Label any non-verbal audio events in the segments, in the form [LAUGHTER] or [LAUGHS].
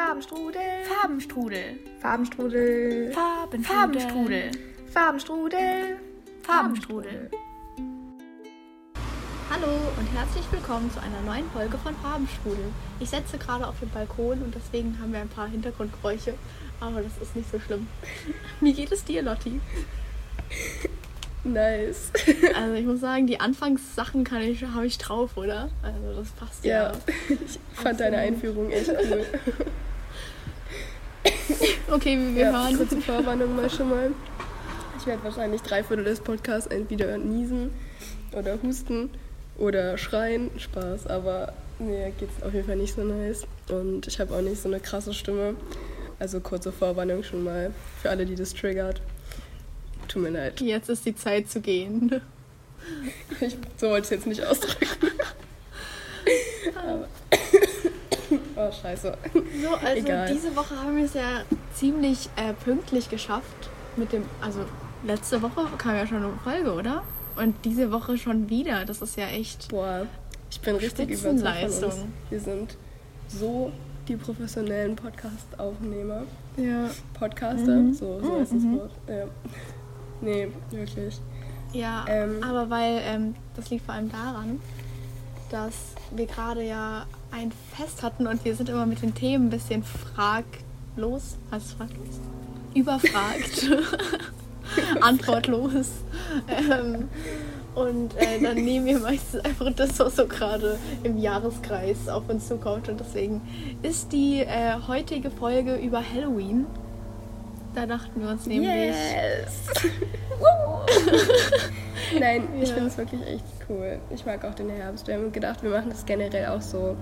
Farbenstrudel. Farbenstrudel. Farbenstrudel. Farben Farbenstrudel. Farbenstrudel. Farbenstrudel. Hallo und herzlich willkommen zu einer neuen Folge von Farbenstrudel. Ich setze gerade auf den Balkon und deswegen haben wir ein paar Hintergrundgeräusche, aber das ist nicht so schlimm. [LAUGHS] Wie geht es dir, Lotti? Nice. [LAUGHS] Also ich muss sagen, die Anfangssachen kann ich, habe ich drauf, oder? Also das passt ja. Ja, [LAUGHS] ich fand deine Einführung echt cool. Okay, wir Ja, hören. kurze Vorwarnung mal schon mal. Ich werde wahrscheinlich drei Viertel des Podcasts entweder niesen oder husten oder schreien. Spaß, aber mir geht's auf jeden Fall nicht so nice. Und ich habe auch nicht so eine krasse Stimme. Also kurze Vorwarnung schon mal für alle, die das triggert. Tut mir leid. Jetzt ist die Zeit zu gehen. Ich, so wollte ich es jetzt nicht ausdrücken. Aber, oh, scheiße. So, also Egal. diese Woche haben wir es ja ziemlich äh, pünktlich geschafft mit dem, also letzte Woche kam ja schon eine Folge, oder? Und diese Woche schon wieder. Das ist ja echt. Boah, ich bin richtig überzeugt. Wir sind so die professionellen Podcast-Aufnehmer. Ja. Podcaster, Mhm. so, so Mhm, ist das mhm. Wort. Ja. [LAUGHS] Nee, wirklich. Ja, Ähm. aber weil ähm, das liegt vor allem daran, dass wir gerade ja ein Fest hatten und wir sind immer mit den Themen ein bisschen fraglos. Was ist fraglos? Überfragt. [LAUGHS] Antwortlos. Ähm, und äh, dann nehmen wir meistens einfach das, was so gerade im Jahreskreis auf uns zukommt. Und deswegen ist die äh, heutige Folge über Halloween. Da dachten wir uns nämlich. Yes! [LAUGHS] [LAUGHS] [LAUGHS] Nein, ich Ja. finde es wirklich echt cool. Ich mag auch den Herbst. Wir haben gedacht, wir machen das generell auch so,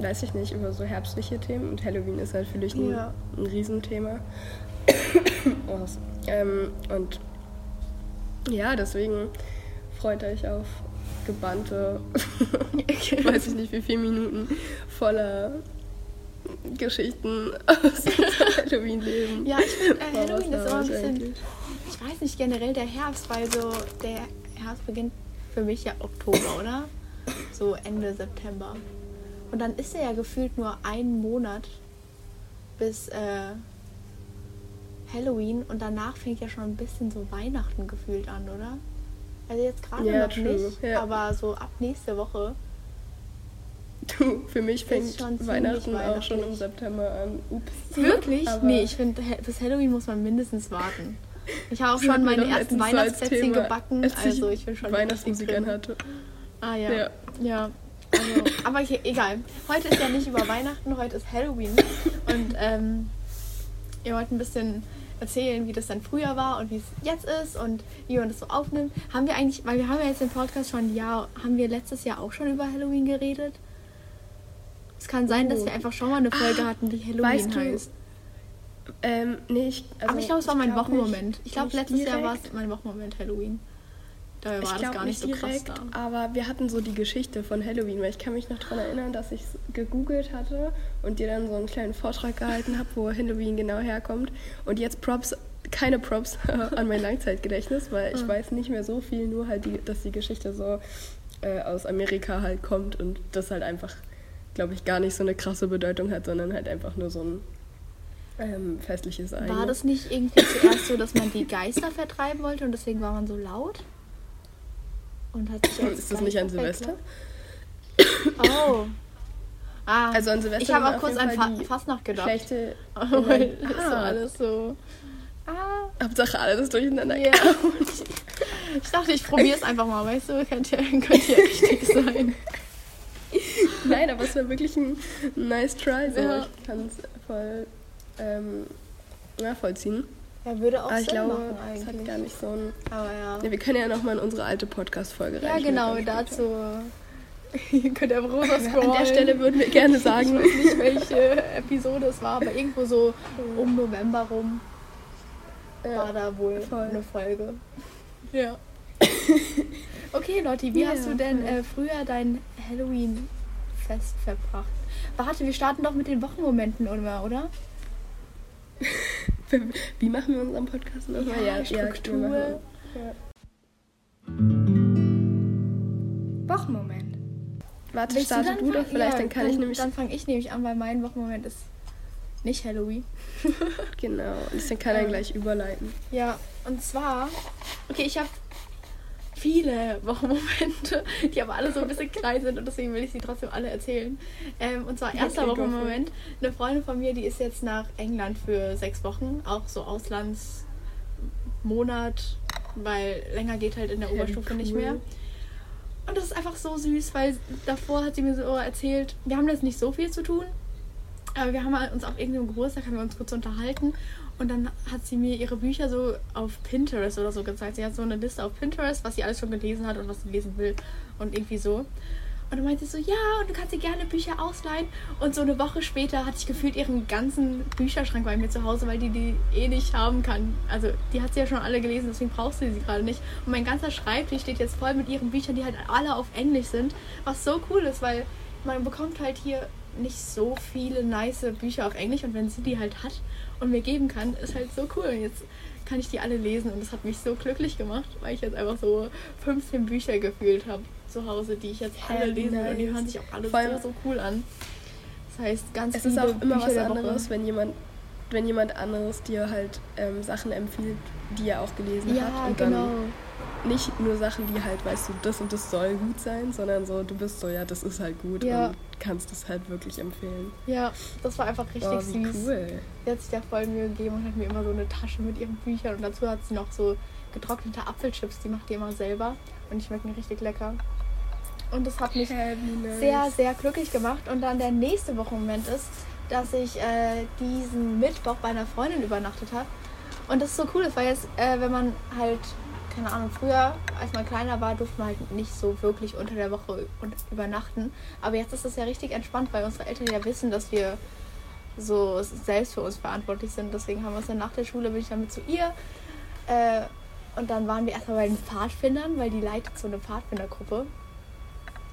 weiß ich nicht, über so herbstliche Themen. Und Halloween ist natürlich ein, Ja. ein Riesenthema. [COUGHS] Oh, ähm, und ja, deswegen freut euch auf gebannte, [LAUGHS] weiß ich nicht wie viele Minuten voller Geschichten aus [LAUGHS] Halloween-Leben. Ja, ich finde, äh, Halloween ist immer ein bisschen, eigentlich? Ich weiß nicht, generell der Herbst, weil so der Herbst beginnt für mich ja Oktober, oder? So Ende September. Und dann ist er ja gefühlt nur ein Monat bis äh, Halloween und danach fängt ja schon ein bisschen so Weihnachten gefühlt an, oder? Also jetzt gerade Ja, noch true, nicht, ja. aber so ab nächste Woche. Du, für mich fängt Weihnachten auch schon im. September an. Ups. Wirklich? Aber nee, ich finde, bis Halloween muss man mindestens warten. Ich habe auch schon meine ersten Weihnachtsplätzchen gebacken, als also ich bin schon Weihnachtsmusik anhatte. Ah ja. Ja. Ja. Also, aber ich, egal. Heute ist ja nicht über Weihnachten, heute ist Halloween. Und ähm, ihr wollt ein bisschen erzählen, wie das dann früher war und wie es jetzt ist und wie man das so aufnimmt. Haben wir eigentlich, weil wir haben ja jetzt den Podcast schon ein Jahr, haben wir letztes Jahr auch schon über Halloween geredet? Es kann sein, dass Oh. wir einfach schon mal eine Folge hatten, die Halloween weißt du, heißt. Ähm, nee, ich, also, aber ich glaube, es war mein glaub Wochenmoment. ich glaube, letztes Jahr war direkt. es mein Wochenmoment Halloween. Da war Ich das gar nicht, nicht so direkt, krass da. aber wir hatten so die Geschichte von Halloween, weil ich kann mich noch daran erinnern, dass ich es gegoogelt hatte und dir dann so einen kleinen Vortrag gehalten habe, wo Halloween genau herkommt. Und jetzt Props, keine Props [LAUGHS] an mein Langzeitgedächtnis, weil ich Ah. weiß nicht mehr so viel, nur halt, die, dass die Geschichte so äh, aus Amerika halt kommt und das halt einfach, glaube ich, gar nicht so eine krasse Bedeutung hat, sondern halt einfach nur so ein ähm, festliches War Ereignis. das nicht irgendwie zuerst so, dass man die Geister vertreiben wollte und deswegen war man so laut? Und hat sich Ist das nicht an Silvester? Oh. Ah, Also an Silvester ich habe war auch kurz an Fa Fastnacht gedacht. Schlechte. Das so Ah. alles so. Ah. Hauptsache alles durcheinander. Ja. Ich dachte, ich probiere es einfach mal, weißt du? Könnte, könnte ja richtig [LAUGHS] sein. Nein, aber es war wirklich ein nice try. So. Ja. Ich kann es voll ähm, nachvollziehen. Ja, würde auch Aber ich Sinn glaube, machen es hat eigentlich. gar nicht so ein. Aber ja. Ja, wir können ja nochmal in unsere alte Podcast-Folge Ja, rein. genau, dazu. [LAUGHS] Ihr könnt ja runter scrollen. An der Stelle würden wir gerne Ich sagen, weiß nicht, welche Episode es war, aber irgendwo so um November rum war ja, da wohl voll. eine Folge. Ja. [LAUGHS] Okay, Lotti, wie Ja, hast du denn äh, früher dein Halloween-Fest verbracht? Warte, wir starten doch mit den Wochenmomenten, oder? [LAUGHS] wie machen wir unseren Podcast nochmal? Ja, Struktur. wir machen- ja. Wochenmoment. Warte, Willst starte du, fang- doch vielleicht, ja, dann kann ich nämlich. Dann fange ich nämlich an, weil mein Wochenmoment ist nicht Halloween. [LAUGHS] Genau, und dann kann er gleich überleiten. Ja, und zwar, okay, ich habe viele Wochenmomente, [LAUGHS] die aber alle so ein bisschen klein sind und deswegen will ich sie trotzdem alle erzählen. Ähm, und zwar erster Wochenmoment. Eine Freundin von mir, die ist jetzt nach England für sechs Wochen, auch so Auslandsmonat, weil länger geht halt in der Oberstufe nicht cool. mehr. Und das ist einfach so süß, weil davor hat sie mir so erzählt, wir haben jetzt nicht so viel zu tun, aber wir haben uns auf irgendeinem Geburtstag haben wir uns kurz unterhalten und dann hat sie mir ihre Bücher so auf Pinterest oder so gezeigt. Sie hat so eine Liste auf Pinterest, was sie alles schon gelesen hat und was sie lesen will und irgendwie so. Und dann meinte sie so, ja, und du kannst dir gerne Bücher ausleihen. Und so eine Woche später hatte ich gefühlt ihren ganzen Bücherschrank bei mir zu Hause, weil die die eh nicht haben kann. Also die hat sie ja schon alle gelesen, deswegen brauchst du sie gerade nicht. Und mein ganzer Schreibtisch steht jetzt voll mit ihren Büchern, die halt alle auf Englisch sind. Was so cool ist, weil man bekommt halt hier nicht so viele nice Bücher auf Englisch und wenn sie die halt hat und mir geben kann, ist halt so cool. Und jetzt kann ich die alle lesen und das hat mich so glücklich gemacht, weil ich jetzt einfach so 15 Bücher gefühlt habe zu Hause, die ich jetzt alle wie lesen will und die nice. hören sich auch alle so, so cool an. Das heißt, ganz Es ist auch immer Bücher was anderes, wenn jemand, wenn jemand anderes dir halt ähm, Sachen empfiehlt, die er auch gelesen Ja, hat. Und genau. dann nicht nur Sachen, die halt, weißt du, das und das soll gut sein, sondern so, du bist so, ja, das ist halt gut Ja. und kannst es halt wirklich empfehlen. Ja, das war einfach richtig oh, süß. cool. Sie hat sich da voll Mühe gegeben und hat mir immer so eine Tasche mit ihren Büchern und dazu hat sie noch so getrocknete Apfelchips, die macht die immer selber und die schmecken richtig lecker. Und das hat mich nice. sehr, sehr glücklich gemacht. Und dann der nächste Wochenmoment ist, dass ich äh, diesen Mittwoch bei einer Freundin übernachtet habe. Und das ist so cool, das war jetzt, äh, wenn man halt, keine Ahnung, früher, als man kleiner war, durfte man halt nicht so wirklich unter der Woche und übernachten. Aber jetzt ist das ja richtig entspannt, weil unsere Eltern ja wissen, dass wir so selbst für uns verantwortlich sind. Deswegen haben wir uns dann nach der Schule, bin ich dann mit zu ihr. Äh, und dann waren wir erstmal bei den Pfadfindern, weil die leitet so eine Pfadfindergruppe.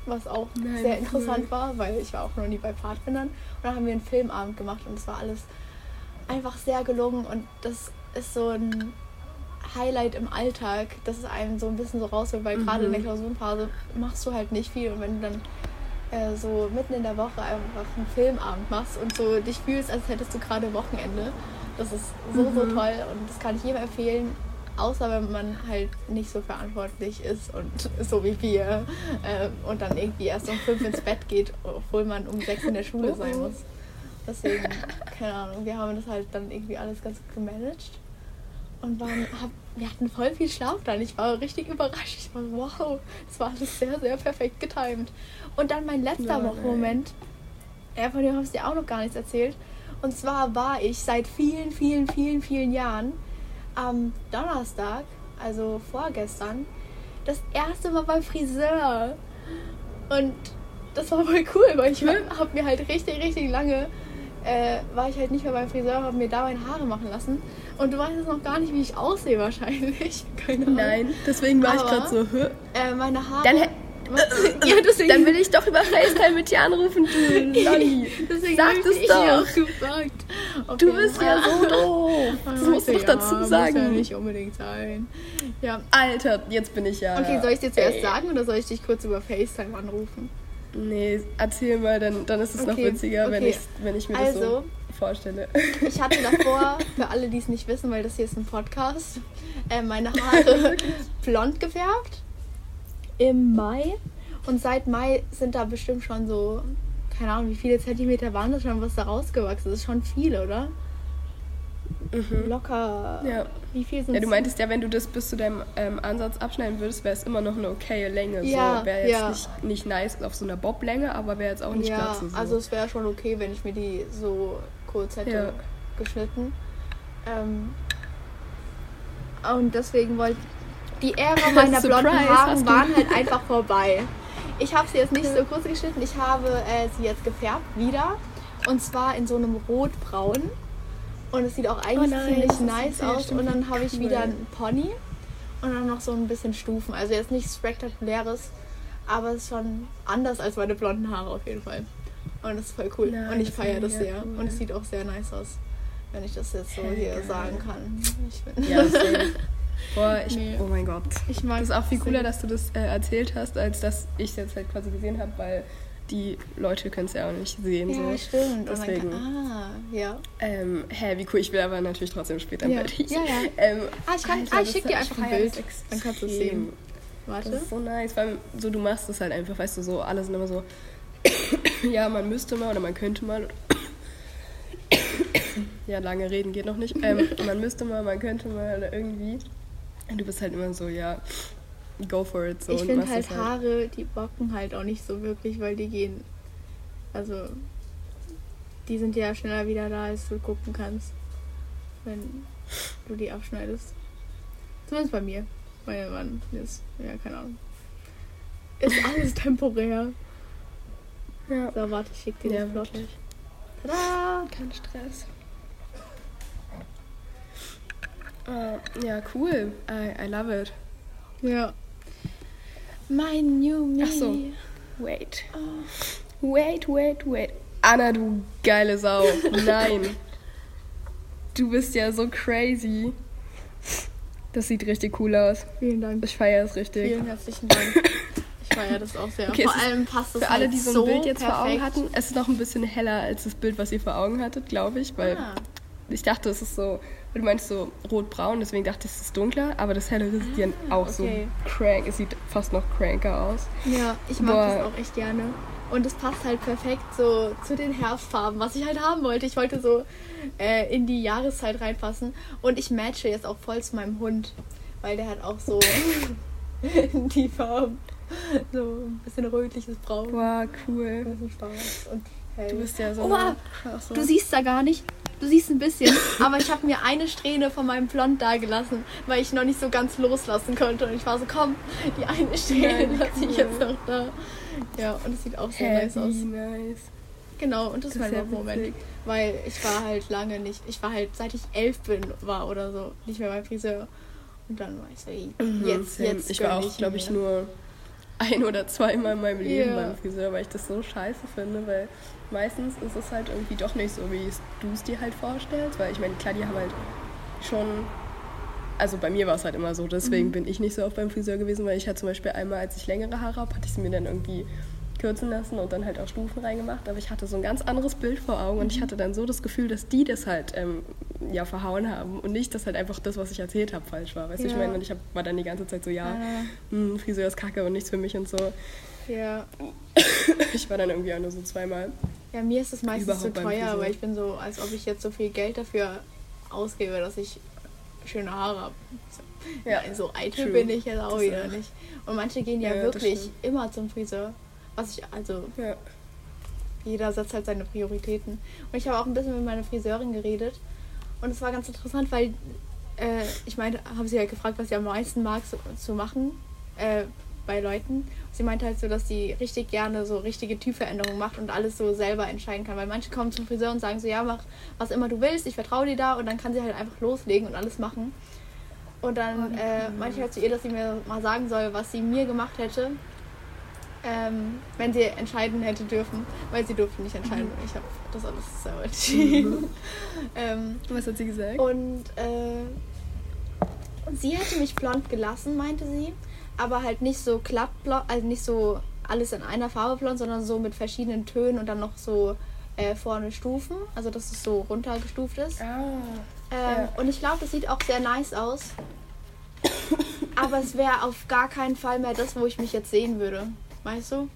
Was auch Nein, sehr cool. interessant war, weil ich war auch noch nie bei Pfadfindern. Und dann haben wir einen Filmabend gemacht und es war alles einfach sehr gelungen und das ist so ein Highlight im Alltag, dass es einem so ein bisschen so rausholt, weil gerade in der Mhm. Klausurenphase machst du halt nicht viel und wenn du dann äh, so mitten in der Woche einfach einen Filmabend machst und so dich fühlst, als hättest du gerade Wochenende, das ist so, so Mhm. toll und das kann ich jedem empfehlen, außer wenn man halt nicht so verantwortlich ist und [LAUGHS] so wie wir äh, und dann irgendwie erst um fünf ins Bett geht, obwohl man um sechs in der Schule sein muss. Deswegen, keine Ahnung, wir haben das halt dann irgendwie alles ganz gut gemanagt. Und waren, hab, wir hatten voll viel Schlaf dann. Ich war richtig überrascht. Ich war, wow, das war alles sehr, sehr perfekt getimed. Und dann mein letzter Nein. Wochenmoment. Ja, von dem habe ich dir auch noch gar nichts erzählt. Und zwar war ich seit vielen, vielen, vielen, vielen Jahren am Donnerstag, also vorgestern, das erste Mal beim Friseur. Und das war voll cool, weil ich habe mir halt richtig, richtig lange äh, war ich halt nicht mehr beim Friseur, habe mir da meine Haare machen lassen. Und du weißt jetzt noch gar nicht, wie ich aussehe wahrscheinlich. [LAUGHS] Keine Ahnung. Nein, deswegen war ich Aber- gerade so? Äh, meine Haare. Dann [LAUGHS] ja, [LAUGHS] deswegen. Dann will ich doch über FaceTime mit dir anrufen, du Lolli. deswegen Sag ich das dich doch. gefragt. Auf Du bist ja so doof. Das musst du doch dazu Muss ja sagen. nicht unbedingt sein. Ja. Alter, jetzt bin ich ja. Okay, soll ich dir zuerst Ey. sagen oder soll ich dich kurz über FaceTime anrufen? Nee, erzähl mal, dann, dann ist es noch Okay, witziger, wenn, okay. ich, wenn ich mir das Also, so vorstelle. Ich hatte davor, für alle, die es nicht wissen, weil das hier ist ein Podcast, äh, meine [LAUGHS] Haare blond gefärbt. Im Mai. Und seit Mai sind da bestimmt schon so, keine Ahnung, wie viele Zentimeter waren das schon, was da rausgewachsen ist. Das ist schon viel, oder? Mhm. Locker. Ja. Wie viel sind Ja, du meintest ja, wenn du das bis zu deinem ähm, Ansatz abschneiden würdest, wäre es immer noch eine okaye Länge. Ja, so, wäre jetzt ja. nicht, nicht nice auf so einer Boblänge, aber wäre jetzt auch nicht Ja, Glatze. So. also es wäre schon okay, wenn ich mir die so kurz hätte Ja. geschnitten. Ähm, und deswegen wollte die Ära [LAUGHS] meiner blonden Haare waren halt [LAUGHS] einfach vorbei. Ich habe sie jetzt nicht so kurz geschnitten, ich habe äh, sie jetzt gefärbt wieder. Und zwar in so einem rotbraun. Und es sieht auch eigentlich Oh nice, ziemlich nice aus. Und dann habe ich cool. wieder einen Pony. Und dann noch so ein bisschen Stufen. Also jetzt nichts Spektakuläres. Aber es ist schon anders als meine blonden Haare auf jeden Fall. Und das ist voll cool. Nice, und ich feiere das sehr. cool. Und es sieht auch sehr nice aus. Wenn ich das jetzt so Hell hier geil. sagen kann. Ich, bin Ja. [LAUGHS] Boah, ich, Nee. oh mein Gott. ich mag Das ist auch viel das cooler, dass du das äh, erzählt hast, als dass ich es jetzt halt quasi gesehen habe, weil die Leute können es ja auch nicht sehen. Ja, so. stimmt. Deswegen. Und dann kann, ah, ja. Ähm, hä, wie cool. Ich will aber natürlich trotzdem später Ja. Bild. Ja, ja. [LAUGHS] Ähm, Ah, ich, kann, ah, ich das schick dir einfach ein Bild. das Dann kannst du es sehen. Das Warte. ist so nice, weil so du machst es halt einfach, weißt du, so alle sind immer so, ja, man müsste mal oder man könnte mal. ja, lange reden geht noch nicht. Ähm, man müsste mal, man könnte mal oder irgendwie. Und du bist halt immer so, ja, go for it. So, ich finde halt es Haare, die bocken halt auch nicht so wirklich, weil die gehen. Also. Die sind ja schneller wieder da, als du gucken kannst. Wenn du die abschneidest. Zumindest bei mir. Weil man ist. Ja, keine Ahnung. Ist alles temporär. Ja, So, warte, ich schick dir ja das Plot. wirklich. Tada! Kein Stress. Äh, ja, cool. I, I love it. Ja. Mein New Me. Ach so. Wait. Oh. Wait, wait, wait. Anna, du geile Sau. [LAUGHS] Nein. Du bist ja so crazy. Das sieht richtig cool aus. Vielen Dank. Ich feiere es richtig. Vielen herzlichen Dank. Feiere das auch sehr. Okay, Vor allem passt es Für alle, halt die so ein so Bild jetzt vor Augen perfekt. hatten, es ist noch ein bisschen heller als das Bild, was ihr vor Augen hattet, glaube ich. Weil Ah. ich dachte, es ist so, du meinst so rot-braun, deswegen dachte ich, es ist dunkler, aber das hellere sieht auch Ah, okay. so crank, es sieht fast noch cranker aus. Ja, ich mag Boah. das auch echt gerne. Und es passt halt perfekt so zu den Herbstfarben, was ich halt haben wollte. Ich wollte so äh, in die Jahreszeit reinpassen. Und ich matche jetzt auch voll zu meinem Hund, weil der hat auch so [LAUGHS] [LAUGHS] die Farben. [LAUGHS] So ein bisschen rötliches Braun. Boah, cool. Ein bisschen schwarz und hell. Du bist ja so Oh, krasse. Du siehst da gar nicht. Du siehst ein bisschen, [LAUGHS] aber ich habe mir eine Strähne von meinem Blond da gelassen, weil ich noch nicht so ganz loslassen konnte. Und ich war so, komm, die eine Strähne Nein, lasse ich cool. jetzt noch da. Ja, und es sieht auch sehr nice aus. Heavy nice. Genau, und das, Das war mein Moment. Weil ich war halt lange nicht, ich war halt, seit ich elf bin, war oder so, nicht mehr beim Friseur. Und dann war ich so, ey, Mhm, jetzt, jetzt Ich war auch, glaube ich, nur ein oder zweimal in meinem Leben Ja. beim Friseur, weil ich das so scheiße finde, weil meistens ist es halt irgendwie doch nicht so, wie du es dir halt vorstellst, weil ich meine, klar, die haben halt schon, also bei mir war es halt immer so, deswegen Mhm. bin ich nicht so oft beim Friseur gewesen, weil ich hatte zum Beispiel einmal, als ich längere Haare habe, hatte ich sie mir dann irgendwie kürzen lassen und dann halt auch Stufen reingemacht, aber ich hatte so ein ganz anderes Bild vor Augen und Mhm. ich hatte dann so das Gefühl, dass die das halt ähm, ja verhauen haben und nicht, dass halt einfach das, was ich erzählt habe, falsch war. Weißt du, ich Ja. meine, und ich hab, war dann die ganze Zeit so, ja, Ah, hm, Friseur ist kacke und nichts für mich und so. ja. [COUGHS] Ich war dann irgendwie auch nur so zweimal. ja, mir ist es meistens zu teuer, weil ich bin so, als ob ich jetzt so viel Geld dafür ausgebe, dass ich schöne Haare habe. So, Ja, so eitel bin ich jetzt auch Das wieder auch. nicht. Und manche gehen ja, Ja, wirklich immer zum Friseur. Was ich, also Ja. jeder setzt halt seine Prioritäten. Und ich habe auch ein bisschen mit meiner Friseurin geredet. Und es war ganz interessant, weil äh, ich meinte, habe sie halt gefragt, was sie am meisten mag so, zu machen äh, bei Leuten. Sie meinte halt so, dass sie richtig gerne so richtige Typveränderungen macht und alles so selber entscheiden kann. Weil manche kommen zum Friseur und sagen so, ja, mach was immer du willst, ich vertraue dir da. Und dann kann sie halt einfach loslegen und alles machen. Und dann äh, meinte ich halt zu ihr, dass sie mir mal sagen soll, was sie mir gemacht hätte, ähm, wenn sie entscheiden hätte dürfen, weil sie durfte nicht entscheiden. Ich habe das alles selber entschieden. [LAUGHS] ähm, Was hat sie gesagt? und äh, sie hätte mich blond gelassen, meinte sie, aber halt nicht so glatt blond, also nicht so alles in einer Farbe blond, sondern so mit verschiedenen Tönen und dann noch so äh, vorne Stufen, also dass es so runtergestuft ist. Ah. Ähm, Ja. Und ich glaube, das sieht auch sehr nice aus. Aber es wäre auf gar keinen Fall mehr das, wo ich mich jetzt sehen würde. Weißt du?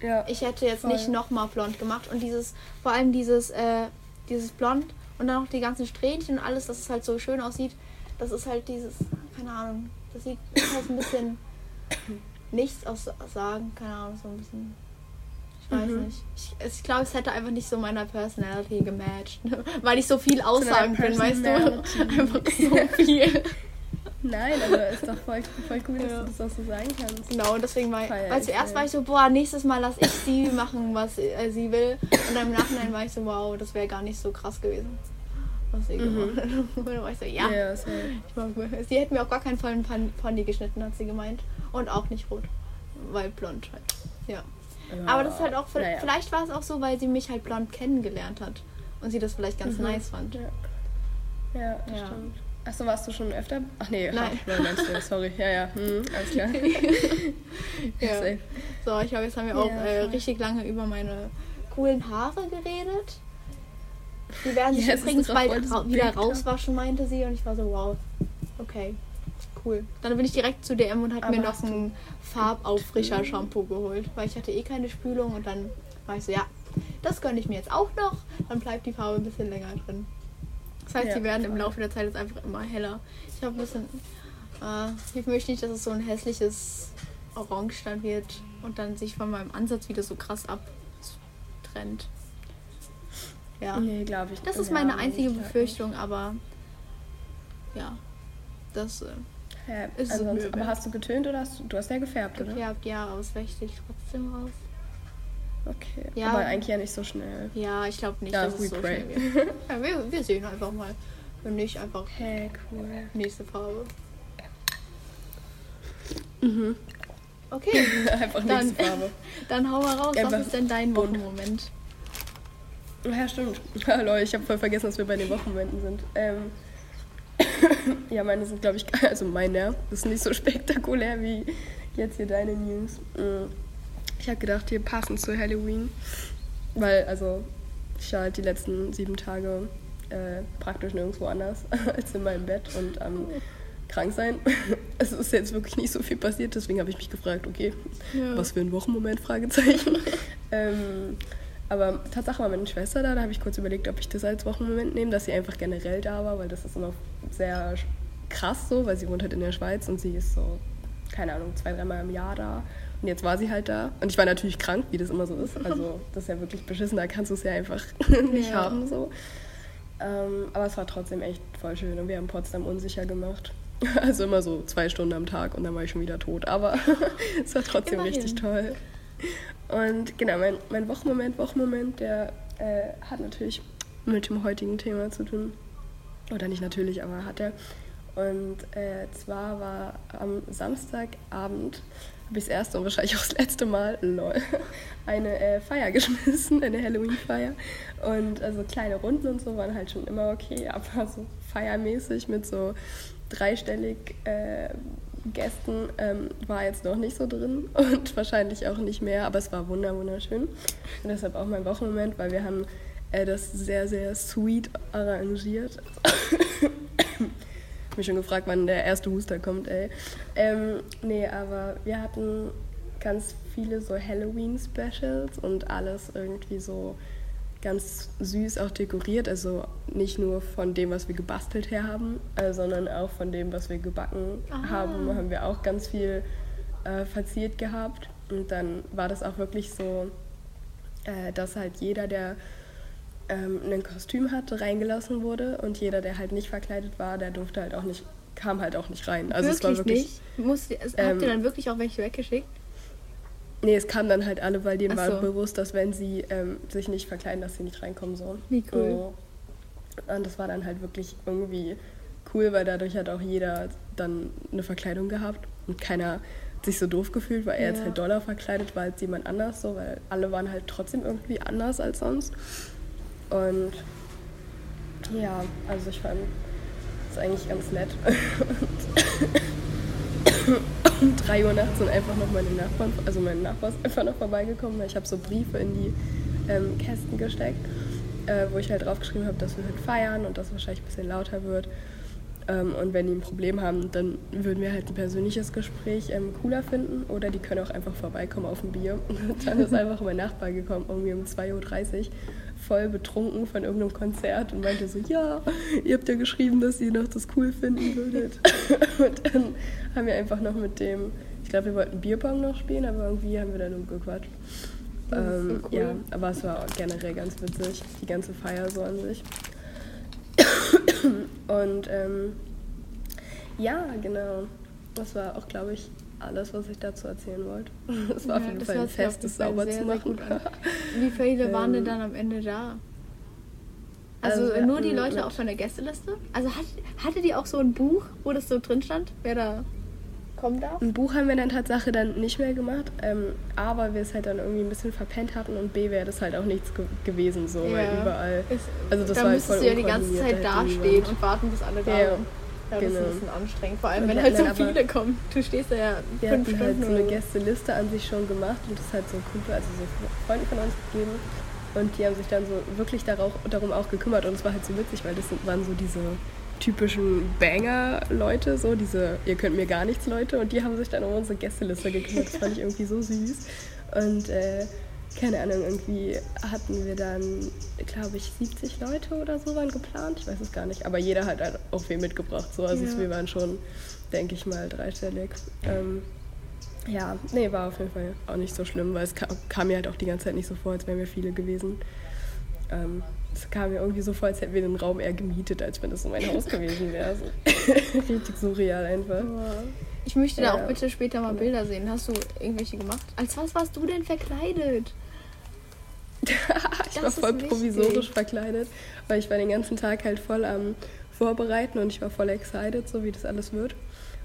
Ja. Ich hätte jetzt Voll. nicht nochmal blond gemacht. Und dieses, vor allem dieses, äh, dieses Blond und dann noch die ganzen Strähnchen und alles, dass es halt so schön aussieht. Das ist halt dieses, keine Ahnung, das sieht halt ein bisschen [COUGHS] nichts aus sagen, keine Ahnung, so ein bisschen. Ich weiß Mhm. nicht. Ich, ich glaube, es hätte einfach nicht so meiner Personality gematcht. [LAUGHS] Weil ich so viel aussagen bin, weißt du? [LAUGHS] Einfach so viel. [LAUGHS] Nein, aber ist doch voll, voll cool, dass Ja. du das auch so sagen kannst. Genau, und deswegen war ich, weil zuerst war ich so, boah, nächstes Mal lass ich sie machen, was äh, sie will. Und dann im Nachhinein war ich so, wow, das wäre gar nicht so krass gewesen. Was sie Mhm. gemacht hat. [LAUGHS] Und dann war ich so, ja, Ja, safe. ich mag mir. Sie hätten mir auch gar keinen vollen Pony geschnitten, hat sie gemeint. Und auch nicht rot. Weil blond halt. Ja. Aber das ist halt auch, Naja. vielleicht war es auch so, weil sie mich halt blond kennengelernt hat. Und sie das vielleicht ganz Mhm. nice fand. Ja, ja das Ja. stimmt. Achso, warst du schon öfter? Ach nee, Nein. Meinst du, sorry. Ja, ja, hm, alles klar. [LAUGHS] Ja. [LAUGHS] So, ich glaube, jetzt haben wir auch Ja, äh, richtig lange über meine coolen Haare geredet. Die werden sich Ja, es ist übrigens bald ra wieder Bild, rauswaschen, meinte sie. Und ich war so, wow, okay, cool. Dann bin ich direkt zu DM und habe mir noch ein Farbauffrischer-Shampoo [LAUGHS] geholt. Weil ich hatte eh keine Spülung und dann war ich so, ja, das gönne ich mir jetzt auch noch. Dann bleibt die Farbe ein bisschen länger drin. Das heißt, Ja, die werden im. Laufe der Zeit jetzt einfach immer heller. Ich habe ein bisschen. Äh, ich möchte nicht, dass es so ein hässliches Orange dann wird und dann sich von meinem Ansatz wieder so krass abtrennt. Ja. Nee, glaube ich Das ist ja, meine einzige Befürchtung, aber ja. Das äh. Hä, Ist also, sonst, aber hast du getönt oder hast du, du hast ja gefärbt, oder? gefärbt, ja, aber es wächst sich trotzdem raus. Okay. Ja. Aber eigentlich ja nicht so schnell. Ja, ich glaube nicht, Ja, dass es so pray. schnell wird. [LAUGHS] Ja, wir, wir sehen einfach mal. Wenn nicht, einfach Hä, cool. nächste Farbe. Mhm. Okay, [LAUGHS] Einfach Dann- nächste Farbe. [LAUGHS] dann hau mal raus. Einfach Was ist denn dein. Wochenmoment? Ja, stimmt. Hallo, ich habe voll vergessen, dass wir bei den Wochenmomenten sind. Ähm, [COUGHS] ja, meine sind, glaube ich, also meine, das ist nicht so spektakulär wie jetzt hier deine News. Mm. Ich habe gedacht, hier passend zu Halloween, weil, also, ich war halt die letzten sieben Tage äh, praktisch nirgendwo anders [LAUGHS] als in meinem Bett und am krank sein. [LAUGHS] Es ist jetzt wirklich nicht so viel passiert, deswegen habe ich mich gefragt, okay, Ja. was für ein Wochenmoment, Fragezeichen. [LAUGHS] ähm, aber Tatsache war meine Schwester da, da habe ich kurz überlegt, ob ich das als Wochenmoment nehme, dass sie einfach generell da war, weil das ist immer sehr krass so, weil sie wohnt halt in der Schweiz und sie ist so, keine Ahnung, zwei, dreimal im Jahr da. Und jetzt war sie halt da. Und ich war natürlich krank, wie das immer so ist. Also [LAUGHS] das ist ja wirklich beschissen, da kannst du es ja einfach [LAUGHS] nicht Ja. haben so. Ähm, aber es war trotzdem echt voll schön und wir haben Potsdam unsicher gemacht. [LAUGHS] Also immer so zwei Stunden am Tag und dann war ich schon wieder tot. Aber es war trotzdem Immerhin. richtig toll. Und genau, mein, mein Wochenmoment, Wochenmoment, der äh, hat natürlich mit dem heutigen Thema zu tun. Oder nicht natürlich, aber hat er. Und äh, zwar war am Samstagabend, habe ich das erste und wahrscheinlich auch das letzte Mal, lol, [LAUGHS] eine äh, Feier geschmissen, [LAUGHS] eine Halloween-Feier. Und also kleine Runden und so waren halt schon immer okay, [LAUGHS] aber so feiermäßig mit so dreistellig äh, Gästen ähm, war jetzt noch nicht so drin und wahrscheinlich auch nicht mehr, aber es war wunder wunderschön. Und deshalb auch mein Wochenmoment, weil wir haben äh, das sehr, sehr sweet arrangiert. Ich mich schon gefragt, wann der erste Huster kommt, ey. Ähm, nee, aber wir hatten ganz viele so Halloween-Specials und alles irgendwie so ganz süß auch dekoriert. Also nicht nur von dem, was wir gebastelt her haben, äh, sondern auch von dem, was wir gebacken Ah. haben, haben wir auch ganz viel äh, verziert gehabt. Und dann war das auch wirklich so, äh, dass halt jeder, der ähm, ein Kostüm hatte, reingelassen wurde und jeder, der halt nicht verkleidet war, der durfte halt auch nicht, kam halt auch nicht rein. Also es war wirklich. nicht? Musst, es, habt ähm, ihr dann wirklich auch welche weggeschickt? Nee, es kamen dann halt alle, weil denen Ach war so. bewusst, dass wenn sie ähm, sich nicht verkleiden, dass sie nicht reinkommen sollen. Wie cool. So. Und das war dann halt wirklich irgendwie cool, weil dadurch hat auch jeder dann eine Verkleidung gehabt und keiner sich so doof gefühlt, weil er jetzt halt doller verkleidet war als jemand anders, so, weil alle waren halt trotzdem irgendwie anders als sonst. Und ja, also ich fand das eigentlich ganz nett. [LAUGHS] um 3 Uhr nachts sind einfach noch meine Nachbarn, also mein Nachbar ist einfach noch vorbeigekommen, weil ich habe so Briefe in die ähm, Kästen gesteckt, äh, wo ich halt draufgeschrieben habe, dass wir halt feiern und dass es wahrscheinlich ein bisschen lauter wird. Ähm, und wenn die ein Problem haben, dann würden wir halt ein persönliches Gespräch ähm, cooler finden oder die können auch einfach vorbeikommen auf ein Bier. [LAUGHS] Und dann ist einfach mein Nachbar gekommen, irgendwie um 2.30 Uhr, voll betrunken von irgendeinem Konzert und meinte so, ja, ihr habt ja geschrieben, dass ihr noch das cool finden würdet. [LAUGHS] und dann haben wir einfach noch mit dem, ich glaube, wir wollten Bierpong noch spielen, aber irgendwie haben wir dann umgequatscht. Das ist so Ähm, cool. Ja, aber es war generell ganz witzig, die ganze Feier so an sich. Und ähm, ja, genau. Das war auch, glaube ich, alles, was ich dazu erzählen wollte. [LAUGHS] Es war auf Ja, jeden das Fall ein auf Fest, jeden das sauber sehr, zu machen. Wie viele [LAUGHS] waren denn Ähm, dann am Ende da? Also, Also nur die Leute auch von der Gästeliste? Also hat, hatte die auch so ein Buch, wo das so drin stand, wer da kommen darf? Ein Buch haben wir dann Tatsache dann nicht mehr gemacht, ähm, A, weil wir es halt dann irgendwie ein bisschen verpennt hatten und B, wäre das halt auch nichts ge gewesen, so, weil Ja. überall. Ist, Also das da war halt müsstest voll du ja die ganze Zeit da hätte dastehen und warten, bis alle da sind. Ja, das Genau. ist ein bisschen anstrengend. Vor allem, Und wenn wir halt so viele kommen. Du stehst da ja Wir fünf halt Stunden so eine. Gästeliste an sich schon gemacht und das hat so Kumpel, also so Freunde von uns gegeben. Und die haben sich dann so wirklich darauf, darum auch gekümmert. Und es war halt so witzig, weil das waren so diese typischen Banger-Leute, so diese Ihr könnt mir gar nichts Leute. Und die haben sich dann um unsere Gästeliste gekümmert. Das fand ich irgendwie so süß. Und äh, keine Ahnung, irgendwie hatten wir dann, glaube ich, 70 Leute oder so waren geplant. Ich weiß es gar nicht. Aber jeder hat halt auch viel mitgebracht. So. Also Ja. wir waren schon, denke ich mal, dreistellig. Ähm, ja, nee, war auf jeden Fall auch nicht so schlimm, weil es kam, kam mir halt auch die ganze Zeit nicht so vor, als wären wir viele gewesen. Ähm, es kam mir irgendwie so vor, als hätten wir den Raum eher gemietet, als wenn das so mein Haus [LAUGHS] gewesen wäre. So. [LAUGHS] Richtig surreal einfach. Ich möchte da auch bitte später mal Bilder sehen. Hast du irgendwelche gemacht? Als was warst du denn verkleidet? [LAUGHS] ich war voll wichtig. provisorisch verkleidet, weil ich war den ganzen Tag halt voll am Vorbereiten und ich war voll excited, so wie das alles wird.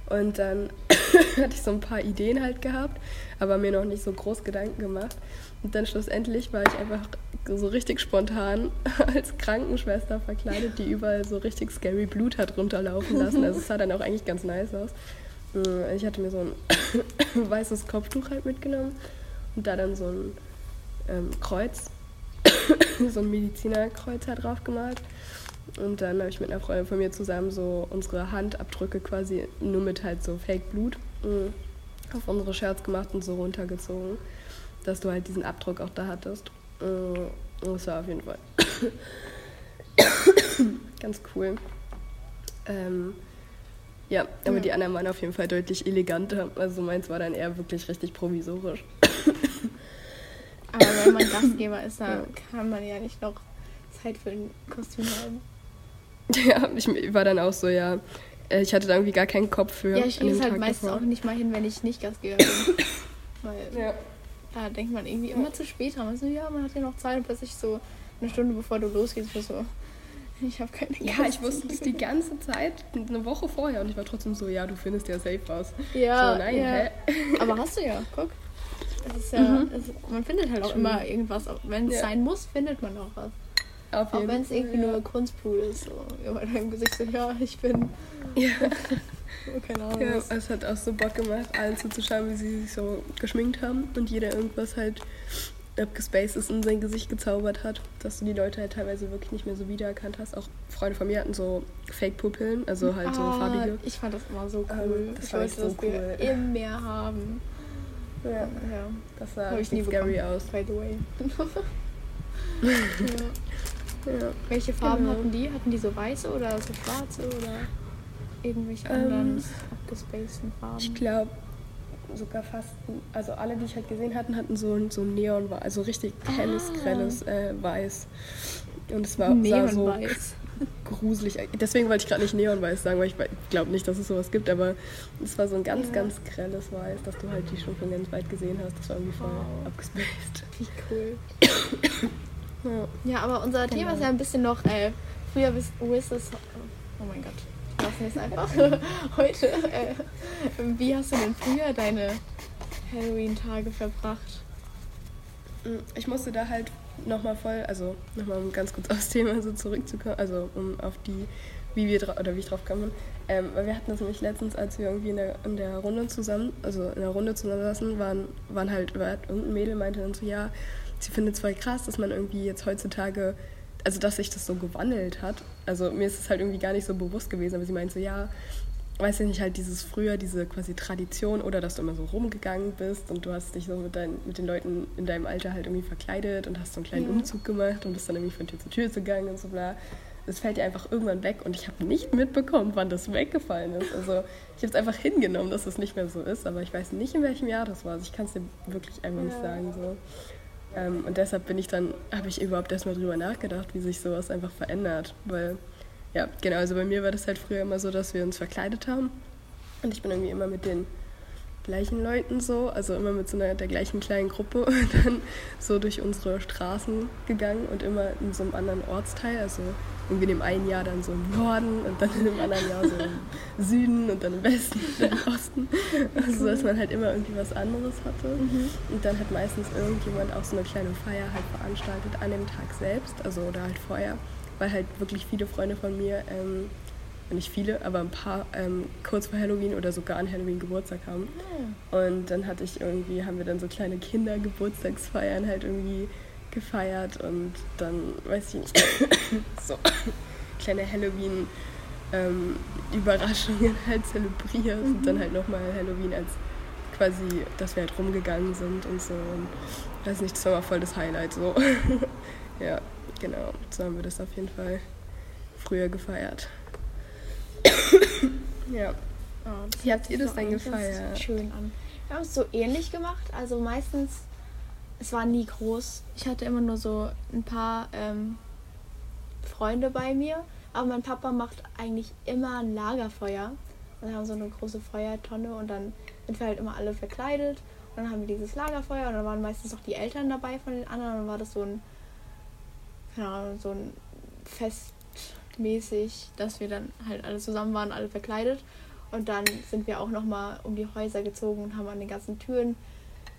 Und dann [COUGHS] hatte ich so ein paar Ideen halt gehabt, aber mir noch nicht so groß Gedanken gemacht. Und dann schlussendlich war ich einfach so richtig spontan [LAUGHS] als Krankenschwester verkleidet, die überall so richtig scary Blut hat runterlaufen lassen. Also es sah dann auch eigentlich ganz nice aus. Äh, Ich hatte mir so ein [COUGHS] weißes Kopftuch halt mitgenommen und da dann so ein ähm, Kreuz, [COUGHS] so ein Medizinerkreuz halt drauf gemalt. Und dann habe ich mit einer Freundin von mir zusammen so unsere Handabdrücke quasi nur mit halt so Fake Blut äh, auf unsere Shirts gemacht und so runtergezogen, dass du halt diesen Abdruck auch da hattest. Äh, Das war auf jeden Fall [COUGHS] ganz cool. Ähm, ja, aber Ja. die anderen waren auf jeden Fall deutlich eleganter. Also meins war dann eher wirklich richtig provisorisch. Aber wenn man Gastgeber ist, da Ja. kann man ja nicht noch Zeit für ein Kostüm haben. Ja, ich war dann auch so, ja. äh, Ich hatte da irgendwie gar keinen Kopf für. Ja, ich gehe halt Tag meistens davor. auch nicht mal hin, wenn ich nicht Gastgeber bin. [COUGHS] Weil Ja. da denkt man irgendwie immer zu spät dran. Man so, ja, man hat ja noch Zeit und plötzlich so eine Stunde bevor du losgehst, bist so, ich habe keine ja, ich wusste das die ganze Zeit, eine Woche vorher. Und ich war trotzdem so, ja, du findest ja safe raus. Ja, so, nein, ja. hä? Aber hast du ja, guck. Es ist ja, Mhm. es, man findet halt auch Stimmt. immer irgendwas. Wenn es Ja. sein muss, findet man auch was. Auf Auch wenn es irgendwie Fall, nur Kunstpool ist. So. Über deinem Gesicht so, ja, ich bin. Ja. [LAUGHS] Oh, keine Ahnung. Ja, was. es hat auch so Bock gemacht, allen zuzuschauen, wie sie sich so geschminkt haben und jeder irgendwas halt abgespacedes in sein Gesicht gezaubert hat, dass du die Leute halt teilweise wirklich nicht mehr so wiedererkannt hast. Auch Freunde von mir hatten so Fake-Pupillen, also halt so Ah, farbige. Ich fand das immer so Ähm, cool. das ich fand wollte so das cool. immer mehr haben. Ja, Ja, das sah ich nie scary bekommen, aus. by the way. [LAUGHS] ja. Ja. Welche Farben Genau. hatten die? Hatten die so weiße oder so schwarze oder irgendwelche Ähm, anderen abgespaceden Farben? Ich glaube sogar fast, also alle, die ich halt gesehen hatten, hatten so, ein- so Neon, also richtig helles, Ah. grelles äh, Weiß. Und es war sah so gruselig. Deswegen wollte ich gerade nicht Neonweiß sagen, weil ich glaube nicht, dass es sowas gibt, aber es war so ein ganz, Ja. ganz grelles Weiß, dass du halt die schon von ganz weit gesehen hast. Das war irgendwie voll Wow. abgespaced. Wie cool. [COUGHS] Ja. Ja, aber unser Genau. Thema ist ja ein bisschen noch äh, früher bis wo ist es? Oh mein Gott. Wir lassen es einfach [LAUGHS] heute. Äh, wie hast du denn früher deine Halloween-Tage verbracht? Ich musste da halt nochmal voll, also nochmal um ganz kurz [LAUGHS] aufs Thema so zurückzukommen, also um auf die, wie wir oder wie ich drauf kam. Ähm, weil wir hatten das nämlich letztens, als wir irgendwie in der, in der Runde zusammen, also in der Runde zusammensaßen, waren, waren halt, war, irgendein Mädel meinte dann so, ja, sie findet es voll krass, dass man irgendwie jetzt heutzutage, also dass sich das so gewandelt hat. Also mir ist es halt irgendwie gar nicht so bewusst gewesen, aber sie meinte so, ja, weiß ich nicht, halt dieses früher, diese quasi Tradition oder dass du immer so rumgegangen bist und du hast dich so mit, dein, mit den Leuten in deinem Alter halt irgendwie verkleidet und hast so einen kleinen Ja. Umzug gemacht und bist dann irgendwie von Tür zu Tür gegangen und so bla. Das fällt dir einfach irgendwann weg und ich habe nicht mitbekommen, wann das weggefallen ist. Also ich habe es einfach hingenommen, dass es nicht mehr so ist, aber ich weiß nicht, in welchem Jahr das war. Also ich kann es dir wirklich einfach nicht Ja. sagen. So. Ähm, und deshalb bin ich dann, habe ich überhaupt erstmal drüber nachgedacht, wie sich sowas einfach verändert. Weil, ja, genau, also bei mir war das halt früher immer so, dass wir uns verkleidet haben. Und ich bin irgendwie immer mit den gleichen Leuten so, also immer mit so einer der gleichen kleinen Gruppe [LAUGHS] dann so durch unsere Straßen gegangen und immer in so einem anderen Ortsteil, also irgendwie in dem einen Jahr dann so im Norden und dann in dem anderen Jahr so im [LAUGHS] Süden und dann im Westen und dann im Osten. Also dass man halt immer irgendwie was anderes hatte. Und dann hat meistens irgendjemand auch so eine kleine Feier halt veranstaltet an dem Tag selbst, also oder halt vorher, weil halt wirklich viele Freunde von mir ähm, nicht viele, aber ein paar ähm, kurz vor Halloween oder sogar an Halloween Geburtstag haben. Und dann hatte ich irgendwie, haben wir dann so kleine Kindergeburtstagsfeiern halt irgendwie gefeiert und dann, weiß ich nicht, [COUGHS] so [COUGHS] kleine Halloween ähm, Überraschungen halt zelebriert und dann halt nochmal Halloween als quasi, dass wir halt rumgegangen sind und so. Und weiß nicht, das war voll das Highlight so. [LAUGHS] ja, genau. So haben wir das auf jeden Fall früher gefeiert. [COUGHS] ja. Oh, Wie habt ihr das denn gefeiert? Schön an. Wir haben es so ähnlich gemacht. Also meistens, es war nie groß. Ich hatte immer nur so ein paar ähm, Freunde bei mir. Aber mein Papa macht eigentlich immer ein Lagerfeuer. Und wir haben so eine große Feuertonne und dann sind wir halt immer alle verkleidet. Und dann haben wir dieses Lagerfeuer und dann waren meistens auch die Eltern dabei von den anderen. Und dann war das so ein, keine Ahnung, so ein Festmäßig, dass wir dann halt alle zusammen waren, alle verkleidet. Und dann sind wir auch nochmal um die Häuser gezogen und haben an den ganzen Türen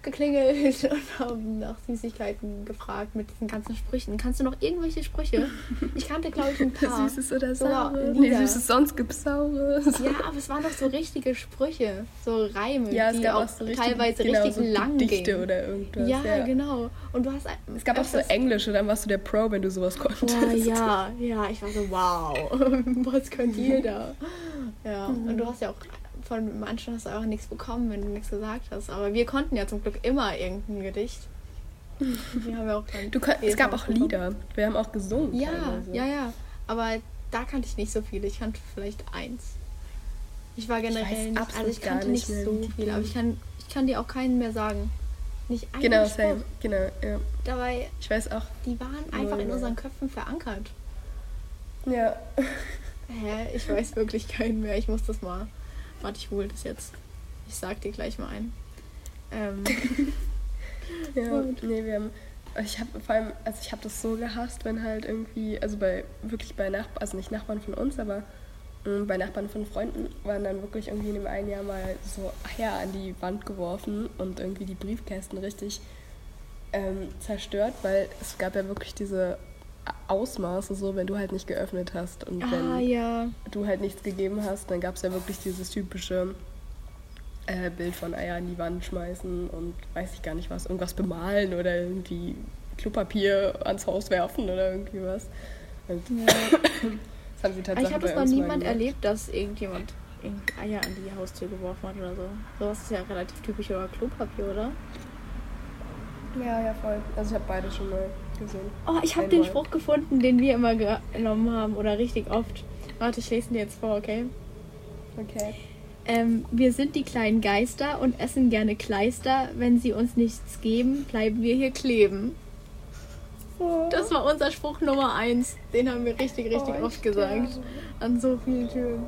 geklingelt [LAUGHS] und haben nach Süßigkeiten gefragt mit diesen ganzen Sprüchen. Kannst du noch irgendwelche Sprüche? Ich kannte, glaube ich, ein [LAUGHS] paar. Süßes oder Sogar Saures? Nee. Süßes, sonst gibt's Saures. Ja, aber es waren doch so richtige Sprüche, so Reime, Ja, es die gab auch auch so richtig, teilweise genau, richtig so lang Gedichte gingen. oder irgendwas. ja, genau. Und du hast Es gab auch so Englische, dann warst du der Pro, wenn du sowas konntest. Boah, ja, ja, ich war so, wow, [LAUGHS] was könnt ihr da? Ja, und du hast ja auch von manchen hast du einfach nichts bekommen, wenn du nichts gesagt hast. Aber wir konnten ja zum Glück immer irgendein Gedicht. [LAUGHS] Wir haben ja auch Du kon- es gab auch bekommen. Lieder. Wir haben auch gesungen. Ja, teilweise. ja, ja. Aber da kannte ich nicht so viele. Ich kannte vielleicht eins. Ich war generell weiß nicht, absolut also ich kannte nicht nicht so viele, aber ich kann, ich kann dir auch keinen mehr sagen. Nicht einen Genau, same. Genau, ja. Dabei, Ich weiß auch. die waren einfach in unseren Köpfen verankert. Ja. Hä? Ich weiß wirklich keinen mehr. Ich muss das mal. Warte, ich hole das jetzt. Ich sag dir gleich mal ein. Ähm, [LAUGHS] Ja, nee, wir haben. Ich habe vor allem, also ich habe das so gehasst, wenn halt irgendwie, also bei wirklich bei Nachbarn, also nicht Nachbarn von uns, aber ähm, bei Nachbarn von Freunden waren dann wirklich irgendwie in dem einen Jahr mal so Eier an die Wand geworfen und irgendwie die Briefkästen richtig ähm, zerstört, weil es gab ja wirklich diese Ausmaße so, wenn du halt nicht geöffnet hast und ah, wenn ja. du halt nichts gegeben hast, dann gab es ja wirklich dieses typische äh, Bild von Eier an die Wand schmeißen und weiß ich gar nicht was, irgendwas bemalen oder irgendwie Klopapier ans Haus werfen oder irgendwie was. Und ja. [LAUGHS] das haben sie tatsächlich ich habe das noch niemand erlebt, dass irgendjemand Eier an die Haustür geworfen hat oder so. Sowas ist ja relativ typisch über Klopapier, oder? Ja, ja, voll. Also ich habe beide schon mal gesehen. Oh, ich habe den. Spruch gefunden, den wir immer genommen haben oder richtig oft. Warte, ich lese ihn dir jetzt vor, okay? Okay. Ähm, wir sind die kleinen Geister und essen gerne Kleister. Wenn sie uns nichts geben, bleiben wir hier kleben. Das war unser Spruch Nummer eins. Den haben wir richtig, richtig Oh, oft gesagt. An so vielen Türen.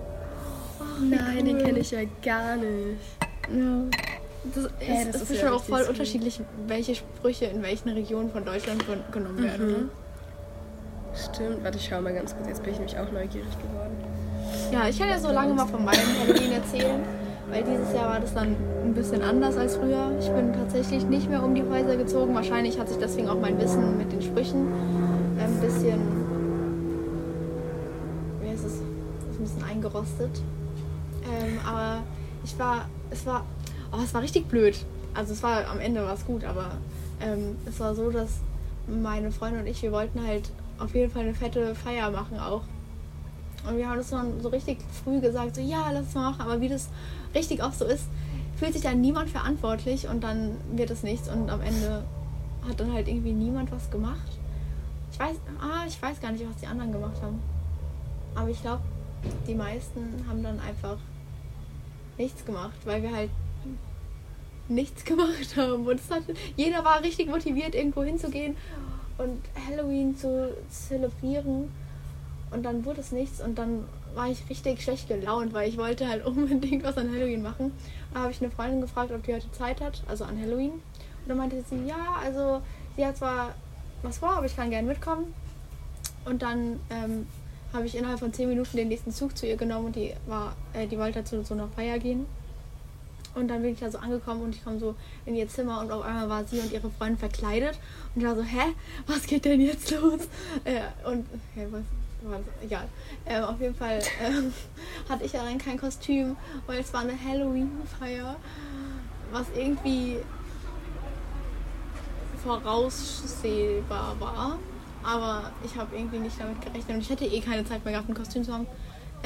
Nein, den cool. kenne ich ja gar nicht. Ja. Das ist, Hä, das ist ist bestimmt ja auch voll sweet. unterschiedlich, welche Sprüche in welchen Regionen von Deutschland gen- genommen werden, Mhm. oder? Stimmt, warte, ich schau mal ganz kurz. Jetzt bin ich nämlich auch neugierig geworden. Ja, ich kann ja so lange mal von meinem Halloween erzählen, weil dieses Jahr war das dann ein bisschen anders als früher. Ich bin tatsächlich nicht mehr um die Häuser gezogen. Wahrscheinlich hat sich deswegen auch mein Wissen mit den Sprüchen ein bisschen, wie heißt es, ein bisschen eingerostet. Ähm, aber ich war, es war, oh, es war richtig blöd. Also es war am Ende war es gut, aber ähm, es war so, dass meine Freunde und ich, wir wollten halt auf jeden Fall eine fette Feier machen auch. Und wir haben das dann so richtig früh gesagt, so ja, lass es mal machen. Aber wie das richtig oft so ist, fühlt sich dann niemand verantwortlich und dann wird es nichts und am Ende hat dann halt irgendwie niemand was gemacht. Ich weiß, ah, ich weiß gar nicht, was die anderen gemacht haben. Aber ich glaube, die meisten haben dann einfach nichts gemacht, weil wir halt nichts gemacht haben. Und hat, jeder war richtig motiviert, irgendwo hinzugehen und Halloween zu zelebrieren. Und dann wurde es nichts und dann war ich richtig schlecht gelaunt, weil ich wollte halt [LAUGHS] unbedingt was an Halloween machen. Da habe ich eine Freundin gefragt, ob die heute Zeit hat, also an Halloween. Und dann meinte sie, ja, also sie hat zwar was vor, aber ich kann gerne mitkommen. Und dann ähm, habe ich innerhalb von 10 Minuten den nächsten Zug zu ihr genommen und die war, äh, die wollte zu so einer Feier gehen. Und dann bin ich da so angekommen und ich komme so in ihr Zimmer und auf einmal war sie und ihre Freundin verkleidet. Und ich war so, hä? Was geht denn jetzt los? Äh, und, hä, was? war egal. Ähm, auf jeden Fall ähm, [LAUGHS] hatte ich ja dann kein Kostüm, weil es war eine Halloween-Feier, was irgendwie voraussehbar war. Aber ich habe irgendwie nicht damit gerechnet und ich hätte eh keine Zeit mehr gehabt, ein Kostüm zu haben.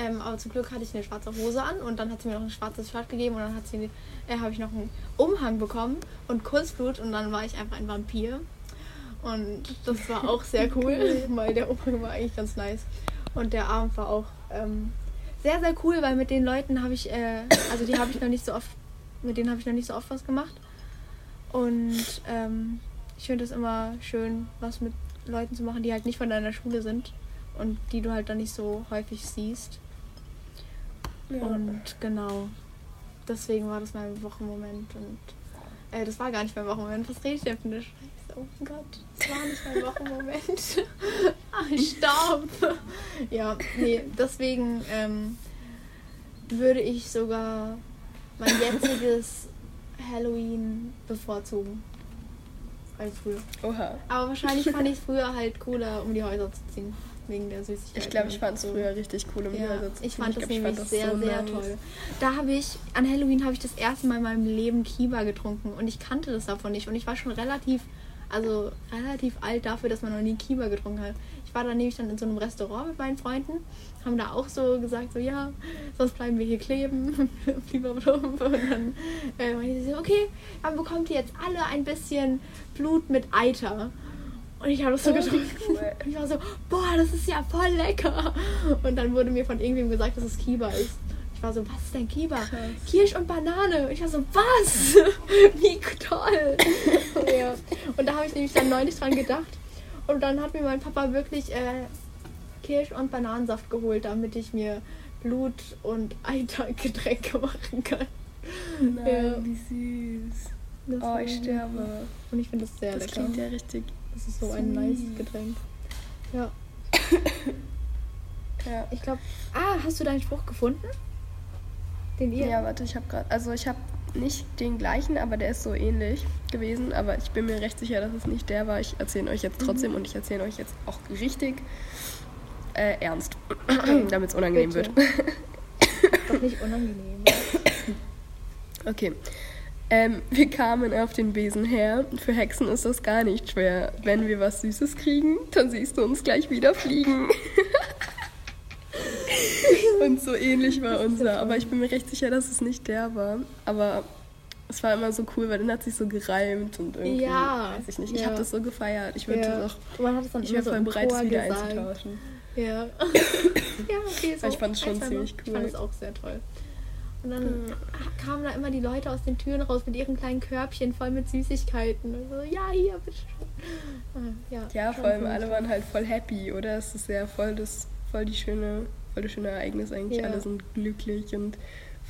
Ähm, aber zum Glück hatte ich eine schwarze Hose an und dann hat sie mir noch ein schwarzes Shirt gegeben und dann hat sie, äh, habe ich noch einen Umhang bekommen und Kunstblut und dann war ich einfach ein Vampir. Und das war auch sehr [LAUGHS] cool, [LAUGHS] weil der Umhang war eigentlich ganz nice. Und der Abend war auch ähm, sehr, sehr cool, weil mit den Leuten habe ich, äh, also die habe ich noch nicht so oft, mit denen habe ich noch nicht so oft was gemacht. Und ähm, ich finde es immer schön, was mit Leuten zu machen, die halt nicht von deiner Schule sind und die du halt dann nicht so häufig siehst. Ja. Und genau, deswegen war das mein Wochenmoment. Und äh, das war gar nicht mein Wochenmoment. Was rede ich denn für eine Scheiße? Oh mein Gott, das war nicht mein Wochenmoment. [LAUGHS] ah, ich starb. ja, nee, deswegen ähm, würde ich sogar mein jetziges Halloween bevorzugen. Als früher. Oha. Aber wahrscheinlich fand ich es früher halt cooler, um die Häuser zu ziehen. Wegen der Süßigkeit. Ich glaube, ich fand es früher richtig cool, die Ja, zu ich fand das glaub, ich nämlich fand das sehr, so sehr nice. toll. Da habe ich, an Halloween habe ich das erste Mal in meinem Leben Kiba getrunken und ich kannte das davon nicht und ich war schon relativ, also relativ alt dafür, dass man noch nie Kiba getrunken hat. Ich war dann nämlich dann in so einem Restaurant mit meinen Freunden, haben da auch so gesagt, so ja, sonst bleiben wir hier kleben. [LAUGHS] Blablabla. und dann äh, meinte sie so, okay, dann bekommt ihr jetzt alle ein bisschen Blut mit Eiter. Und ich habe das so Oh, getrunken. cool. Und ich war so, boah, das ist ja voll lecker. Und dann wurde mir von irgendwem gesagt, dass es Kiba ist. Ich war so, was ist denn Kiba? Krass. Kirsch und Banane. Und ich war so, was? [LAUGHS] Wie toll. [LAUGHS] ja. Und da habe ich nämlich dann neulich dran gedacht. Und dann hat mir mein Papa wirklich äh, Kirsch- und Bananensaft geholt, damit ich mir Blut- und Eitergetränke [LAUGHS] machen kann. Nein, Ja. wie süß. Das Oh, ich sterbe. Und ich finde das sehr Das lecker. klingt ja richtig. Das ist so ein nice. Getränk. Ja. [COUGHS] Ja. Ich glaube. Ah, hast du deinen Spruch gefunden? Den ihr. Ja, warte, ich habe gerade. Also, ich habe nicht den gleichen, aber der ist so ähnlich gewesen. Aber ich bin mir recht sicher, dass es nicht der war. Ich erzähle euch jetzt Mhm. trotzdem und ich erzähle euch jetzt auch richtig äh, ernst, [COUGHS] damit es unangenehm Bitte. wird. Doch nicht unangenehm. [COUGHS] Okay. Ähm, wir kamen auf den Besen her. Für Hexen ist das gar nicht schwer. Wenn wir was Süßes kriegen, dann siehst du uns gleich wieder fliegen. [LAUGHS] Und so ähnlich war unser. Aber ich bin mir recht sicher, dass es nicht der war. Aber es war immer so cool, weil dann hat sich so gereimt und irgendwie. Ja, Weiß ich nicht. Ich ja. habe das so gefeiert. Ich würde Ja. auch. Man hat es dann Ich wäre so voll bereit, es wieder gesagt. einzutauschen. Ja. [LAUGHS] [LAUGHS] ja, okay, so. Ich fand es schon ziemlich Ich cool. fand es auch sehr toll. Und dann Mhm. kamen da immer die Leute aus den Türen raus mit ihren kleinen Körbchen voll mit Süßigkeiten. Und so, ja, hier, bitteschön. Ah, Ja, Ja, vor allem alle waren halt voll happy, oder? Es ist ja voll das, voll die schöne, voll das schöne Ereignis eigentlich. Ja. Alle sind glücklich und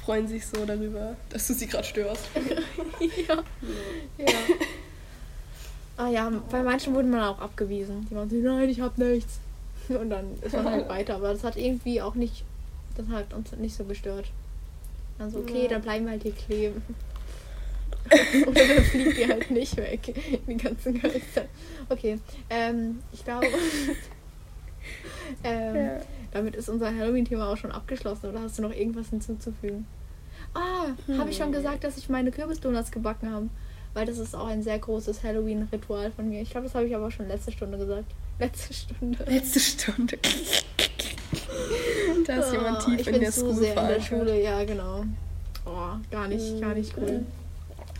freuen sich so darüber, dass du sie gerade störst. [LAUGHS] ja. ja. Ah ja, bei manchen wurde man auch abgewiesen. Die waren so, nein, ich hab nichts. Und dann ist man halt [LAUGHS] weiter. Aber das hat irgendwie auch nicht, das hat uns nicht so gestört. Also okay, Ja. dann bleiben wir halt hier kleben. [LAUGHS] Oder dann fliegt ihr halt nicht weg, die ganzen Geister. Okay, ähm, ich glaube, [LAUGHS] ähm, Ja. damit ist unser Halloween-Thema auch schon abgeschlossen. Oder hast du noch irgendwas hinzuzufügen? Ah, habe ich schon Hm. gesagt, dass ich meine Kürbisdonuts gebacken habe? Weil das ist auch ein sehr großes Halloween-Ritual von mir. Ich glaube, das habe ich aber schon letzte Stunde gesagt. Letzte Stunde. Letzte Stunde. [LAUGHS] da ist jemand Ah, tief ich in bin der zu School sehr in der. Schule, ja, genau. Oh, gar nicht, gar nicht cool.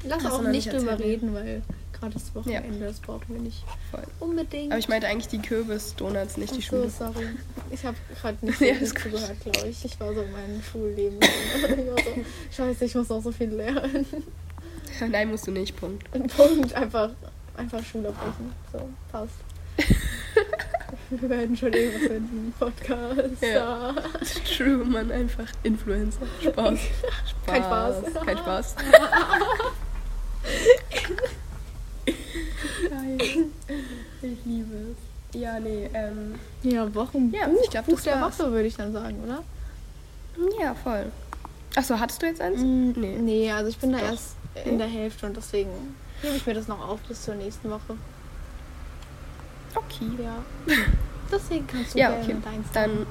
Lass Hast auch nicht drüber reden, weil gerade das Wochenende, das brauchen wir nicht Voll. unbedingt. Aber ich meinte eigentlich die Kürbis-Donuts, nicht die Ach so, Schule. sorry. Ich habe gerade [LAUGHS] nicht Ja, so zugehört, glaube ich. Ich war so in meinem Schulleben. [LAUGHS] so, scheiße, ich muss noch so viel lernen. Nein, musst du nicht, Punkt. Punkt, einfach, einfach Schule abbrechen. So, passt. [LAUGHS] Wir werden schon irgendwas finden. Podcast. Ja. [LAUGHS] True, man, einfach Influencer. [LAUGHS] Spaß. Spaß. Kein Spaß. Kein [LAUGHS] Spaß. Geil. Ich liebe es. Ja, nee, ähm. Ja, Wochen. Ja, ich glaub, Buch das der. Woche, würde ich dann sagen, oder? Ja, voll. Achso, hattest du jetzt eins? Mm, Nee. Nee, also ich bin da Doch. erst in der Hälfte und deswegen hebe ich mir das noch auf bis zur nächsten Woche. Okay. Ja. [LAUGHS] Deswegen kannst du Ja, gerne okay. deins Dann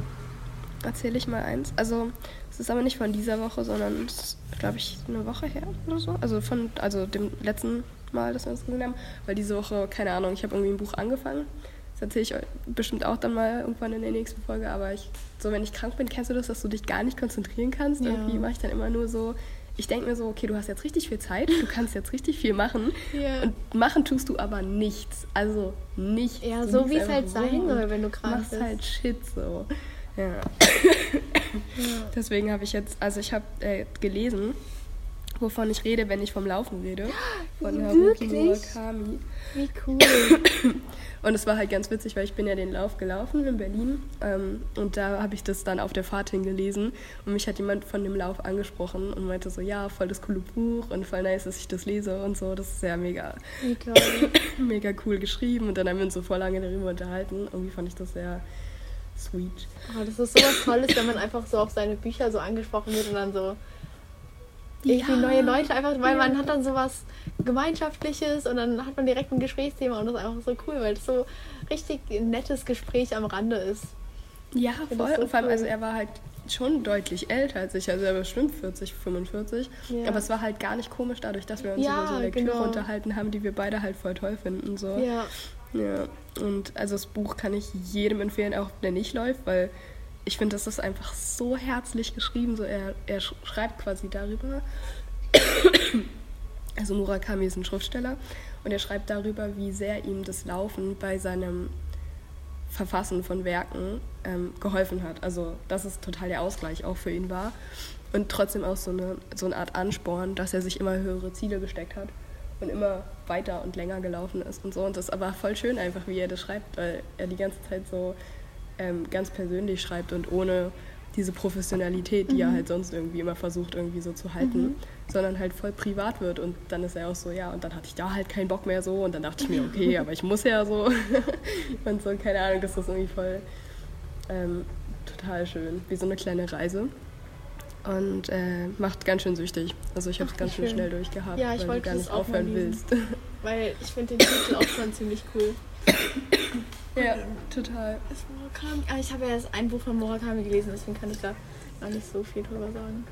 erzähle ich mal eins. Also, es ist aber nicht von dieser Woche, sondern es ist, glaube ich, eine Woche her oder so. Also von also dem letzten Mal, dass wir uns gesehen haben. Weil diese Woche, keine Ahnung, ich habe irgendwie ein Buch angefangen. Das erzähle ich euch bestimmt auch dann mal irgendwann in der nächsten Folge. Aber ich, so wenn ich krank bin, kennst du das, dass du dich gar nicht konzentrieren kannst? Ja. Irgendwie mache ich dann immer nur so. Ich denke mir so, okay, du hast jetzt richtig viel Zeit, du kannst jetzt richtig viel machen. Ja. Und machen tust du aber nichts. Also nichts. Ja, Du so wie es halt sein soll, wenn du krank machst bist. halt Shit so. Ja. Deswegen habe ich jetzt, also ich habe äh, gelesen, wovon ich rede, wenn ich vom Laufen rede. [GASPS] Von Haruki? Murakami. Wie cool. [COUGHS] Und es war halt ganz witzig, weil ich bin ja den Lauf gelaufen in Berlin ähm, und da habe ich das dann auf der Fahrt hingelesen und mich hat jemand von dem Lauf angesprochen und meinte so, ja, voll das coole Buch und voll nice, dass ich das lese und so. Das ist ja mega, mega [COUGHS] cool geschrieben und dann haben wir uns so voll lange darüber unterhalten. Irgendwie fand ich das sehr sweet. Oh, das ist sowas Tolles, wenn man einfach so auf seine Bücher so angesprochen wird und dann so irgendwie Ja. neue Leute einfach, weil Ja. man hat dann sowas Gemeinschaftliches und dann hat man direkt ein Gesprächsthema und das ist einfach so cool, weil es so richtig ein nettes Gespräch am Rande ist. Ja, voll. so und vor allem, cool. also er war halt schon deutlich älter als ich. Also er war bestimmt 40, 45. Ja. Aber es war halt gar nicht komisch dadurch, dass wir uns über so Lektüre genau. unterhalten haben, die wir beide halt voll toll finden. So. Ja. Ja. Und also das Buch kann ich jedem empfehlen, auch der nicht läuft, weil ich finde, das ist einfach so herzlich geschrieben. So er, er sch- schreibt quasi darüber. Also Murakami ist ein Schriftsteller und er schreibt darüber, wie sehr ihm das Laufen bei seinem Verfassen von Werken ähm, geholfen hat. Also dass es total der Ausgleich auch für ihn war und trotzdem auch so eine, so eine Art Ansporn, dass er sich immer höhere Ziele gesteckt hat und immer weiter und länger gelaufen ist und so. Und das ist aber voll schön einfach, wie er das schreibt, weil er die ganze Zeit so ähm, ganz persönlich schreibt und ohne diese Professionalität, die er halt sonst irgendwie immer versucht irgendwie so zu halten, sondern halt voll privat wird. Und dann ist er auch so, ja, und dann hatte ich da halt keinen Bock mehr so. Und dann dachte ich mir, [LAUGHS] okay, aber ich muss ja so. [LAUGHS] Und so, keine Ahnung, das ist irgendwie voll ähm, total schön, wie so eine kleine Reise. Und äh, macht ganz schön süchtig. Also ich habe es ganz schön schnell durchgehabt, Ja, ich weil du gar nicht aufhören willst. Weil ich [LAUGHS] finde den Titel auch schon ziemlich cool. Ja, total. Ist Murakami? Ah, ich habe ja erst ein Buch von Murakami gelesen, deswegen kann ich da noch nicht so viel drüber sagen.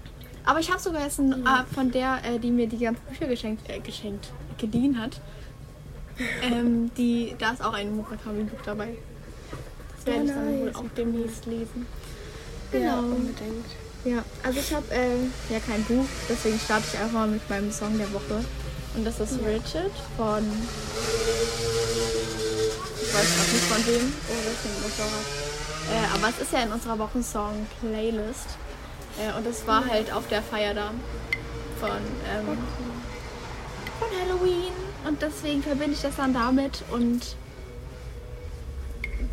Aber ich habe sogar jetzt ein, äh, von der, äh, die mir die ganzen Bücher geschenkt, äh, geschenkt, geliehen hat. Ähm, die, da ist auch ein Murakami-Buch dabei. Das werde ich dann wohl auch demnächst lesen. Ja, Genau. unbedingt. Ja, also ich habe äh, ja kein Buch, deswegen starte ich einfach mal mit meinem Song der Woche. Und das ist Richard von. Ich weiß gerade nicht von wem. Oh, ist ein Motorrad. Äh, aber es ist ja in unserer Wochensong-Playlist. Äh, und es war halt auf der Feier da von, ähm, von Halloween. Und deswegen verbinde ich das dann damit und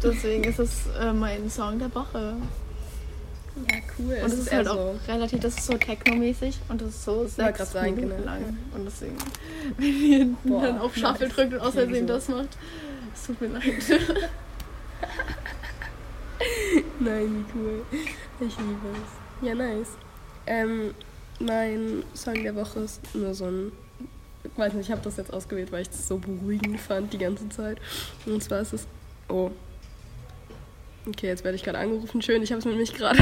deswegen ist es äh, mein Song der Woche. Ja, cool. Und es ist eher halt auch relativ, das ist so techno-mäßig und das ist so sechs Minuten genau. lang. Und deswegen, [LAUGHS] wenn ihr Boah, dann auf Shuffle drückt und aus Versehen das macht, es tut mir leid. [LAUGHS] Nein, wie cool. Ich liebe es. Ja, nice. Ähm, mein Song der Woche ist nur so ein. Ich weiß nicht, ich habe das jetzt ausgewählt, weil ich das so beruhigend fand die ganze Zeit. Und zwar ist es. Oh. Okay, jetzt werde ich gerade angerufen. Schön, ich habe es nämlich gerade.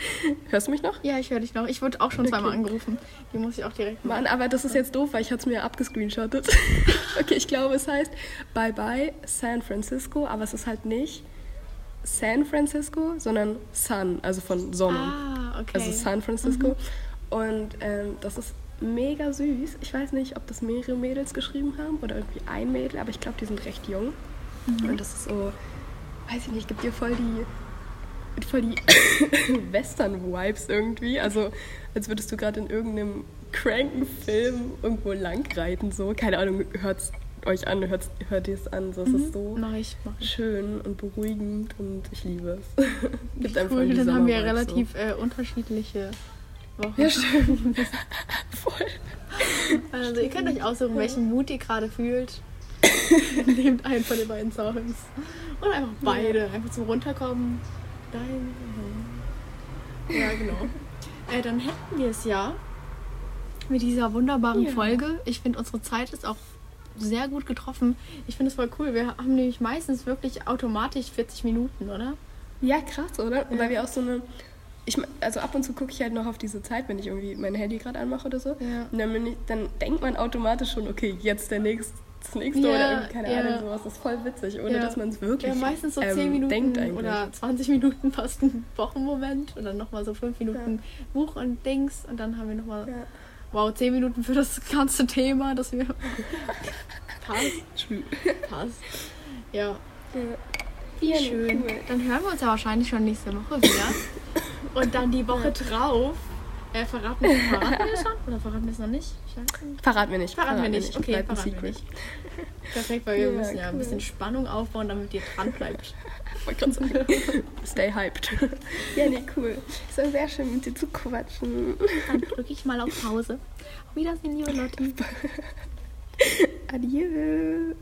[LAUGHS] Hörst du mich noch? ja, ich höre dich noch. Ich wurde auch schon Okay. zweimal angerufen. Die muss ich auch direkt machen. Mann, aber das ist jetzt doof, weil ich hatte es mir abgescreenshottet. [LAUGHS] okay, ich glaube, es heißt Bye Bye San Francisco, aber es ist halt nicht San Francisco, sondern Sun, also von Sonne. Ah, okay. Also San Francisco. Und ähm, das ist mega süß. Ich weiß nicht, ob das mehrere Mädels geschrieben haben oder irgendwie ein Mädel, aber ich glaube, die sind recht jung. Und das ist so, weiß ich nicht, gibt dir voll die, voll die [COUGHS] Western-Vibes irgendwie. Also, als würdest du gerade in irgendeinem cranken Film irgendwo langreiten, so. Keine Ahnung, hört's euch an, hört's, hört ihr es an. So, es ist so Mach ich, mach ich. schön und beruhigend und ich liebe es. [LAUGHS] Gibt einfach Cool, dann haben wir relativ äh, unterschiedliche Wochen. So. Ja, stimmt. [LAUGHS] [LAUGHS] Voll. Also ihr könnt euch aussuchen, welchen Mut ihr gerade fühlt. [LAUGHS] Nehmt einen von den beiden Songs. Oder einfach beide. Einfach zum Runterkommen. Dein. Ja, genau. [LAUGHS] Äh, dann hätten wir es ja mit dieser wunderbaren Ja. Folge. Ich finde, unsere Zeit ist auch sehr gut getroffen. Ich finde es voll cool. Wir haben nämlich meistens wirklich automatisch 40 Minuten, oder? Ja, krass, oder? Ja. Weil wir auch so eine. Ich, also ab und zu gucke ich halt noch auf diese Zeit, wenn ich irgendwie mein Handy gerade anmache oder so. Ja. Und dann, ich, dann denkt man automatisch schon, okay, jetzt der nächste, das nächste Ja, oder irgendwie, keine ja. Ahnung, sowas. Das ist voll witzig, ohne Ja. dass man es wirklich Ja, meistens so 10 ähm, Minuten denkt eigentlich. oder 20 Minuten fast ein Wochenmoment und dann nochmal so 5 Minuten Buch und Dings und dann haben wir nochmal, Ja. wow, 10 Minuten für das ganze Thema, das wir. passt, [LAUGHS] passt. Ja, Ja, schön. cool. Dann hören wir uns ja wahrscheinlich schon nächste Woche wieder. Und dann die Woche drauf. Äh, verraten, verraten wir das schon? Oder verraten wir es noch nicht? Verraten wir nicht. Verraten wir nicht. Okay, ein verraten wir Secret. nicht. Perfekt, weil wir Ja, müssen ja ein cool. bisschen Spannung aufbauen, damit ihr dran bleibt. Wollte gerade sagen. [LAUGHS] Stay hyped. ja, nee, cool. Es war sehr schön, mit dir zu quatschen. Dann drücke ich mal auf Pause. Auf Wiedersehen, liebe Lotti. [LAUGHS] Adieu.